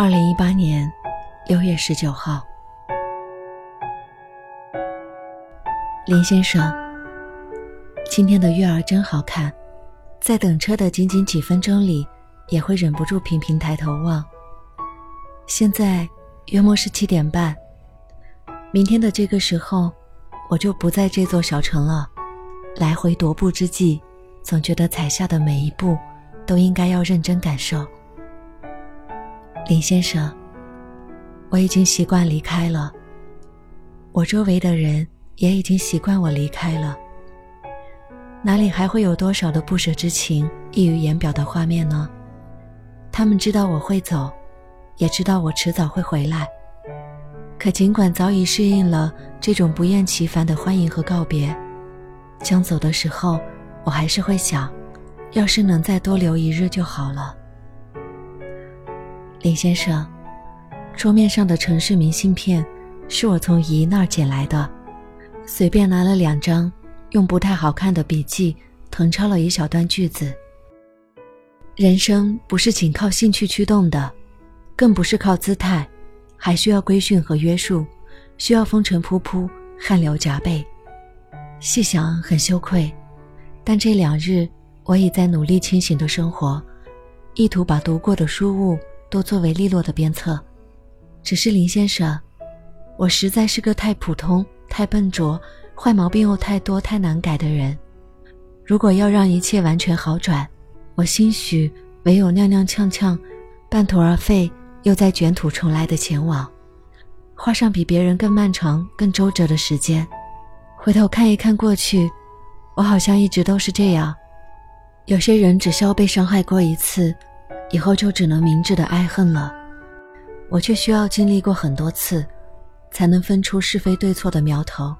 二零一八年六月十九号，林先生，今天的月儿真好看，在等车的仅仅几分钟里，也会忍不住频频抬头望。现在约莫是七点半，明天的这个时候，我就不在这座小城了。来回踱步之际，总觉得踩下的每一步，都应该要认真感受。林先生，我已经习惯离开了。我周围的人也已经习惯我离开了。哪里还会有多少的不舍之情溢于言表的画面呢？他们知道我会走，也知道我迟早会回来。可尽管早已适应了这种不厌其烦的欢迎和告别，将走的时候，我还是会想，要是能再多留一日就好了。林先生，桌面上的城市明信片是我从姨那儿捡来的，随便拿了两张，用不太好看的笔记誊抄了一小段句子。人生不是仅靠兴趣驱动的，更不是靠姿态，还需要规训和约束，需要风尘仆仆、汗流浃背。细想很羞愧，但这两日我已在努力清醒的生活，意图把读过的书物。都作为利落的鞭策，只是林先生，我实在是个太普通、太笨拙、坏毛病又太多、太难改的人。如果要让一切完全好转，我兴许唯有踉踉跄跄、半途而废，又再卷土重来的前往，花上比别人更漫长、更周折的时间。回头看一看过去，我好像一直都是这样。有些人只需要被伤害过一次。以后就只能明智的爱恨了，我却需要经历过很多次，才能分出是非对错的苗头。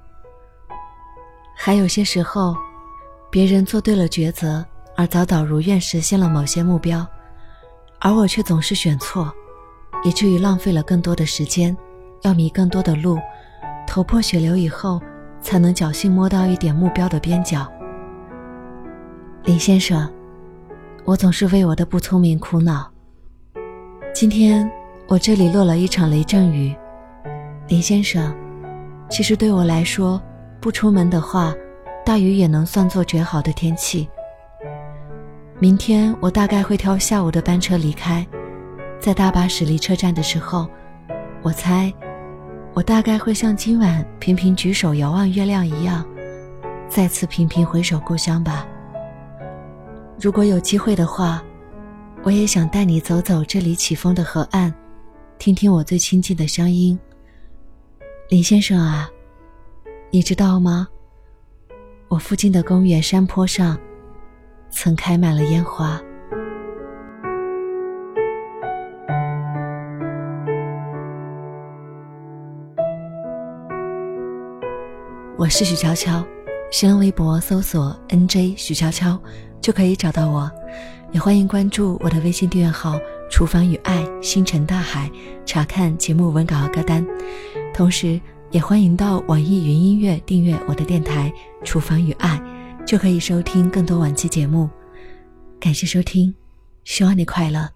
还有些时候，别人做对了抉择，而早早如愿实现了某些目标，而我却总是选错，以至于浪费了更多的时间，要迷更多的路，头破血流以后，才能侥幸摸到一点目标的边角。林先生。我总是为我的不聪明苦恼。今天我这里落了一场雷阵雨，林先生，其实对我来说，不出门的话，大雨也能算作绝好的天气。明天我大概会挑下午的班车离开，在大巴驶离车站的时候，我猜，我大概会像今晚频频举手遥望月亮一样，再次频频回首故乡吧。如果有机会的话，我也想带你走走这里起风的河岸，听听我最亲近的乡音。林先生啊，你知道吗？我附近的公园山坡上，曾开满了烟花。我是许悄悄，新浪微博搜索 “nj 许悄悄”。就可以找到我，也欢迎关注我的微信订阅号“厨房与爱星辰大海”，查看节目文稿和歌单。同时，也欢迎到网易云音乐订阅我的电台“厨房与爱”，就可以收听更多往期节目。感谢收听，希望你快乐。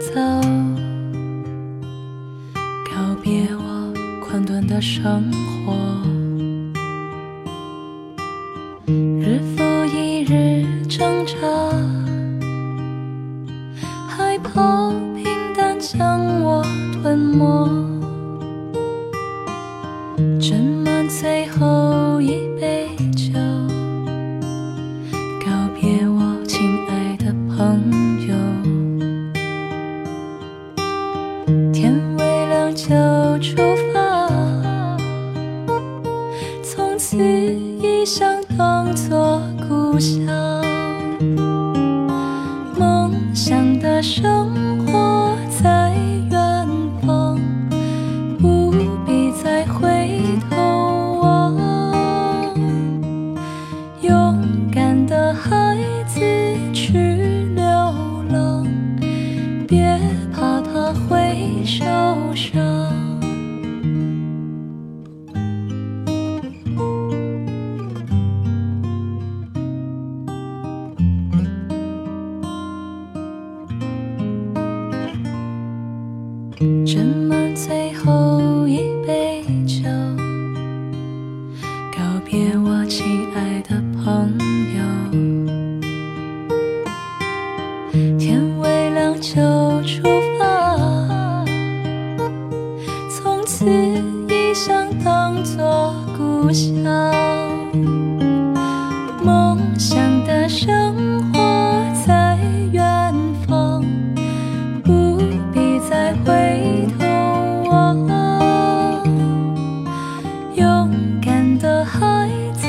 走告别我困顿的生活。异乡当作故乡，梦想的生活在远方，不必再回头望。勇敢的孩子去流浪，别怕他会受伤。想，梦想的生活在远方，不必再回头望。勇敢的孩子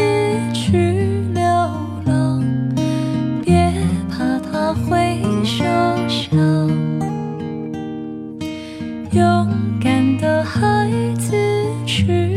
去流浪，别怕他会受伤。勇敢的孩子去。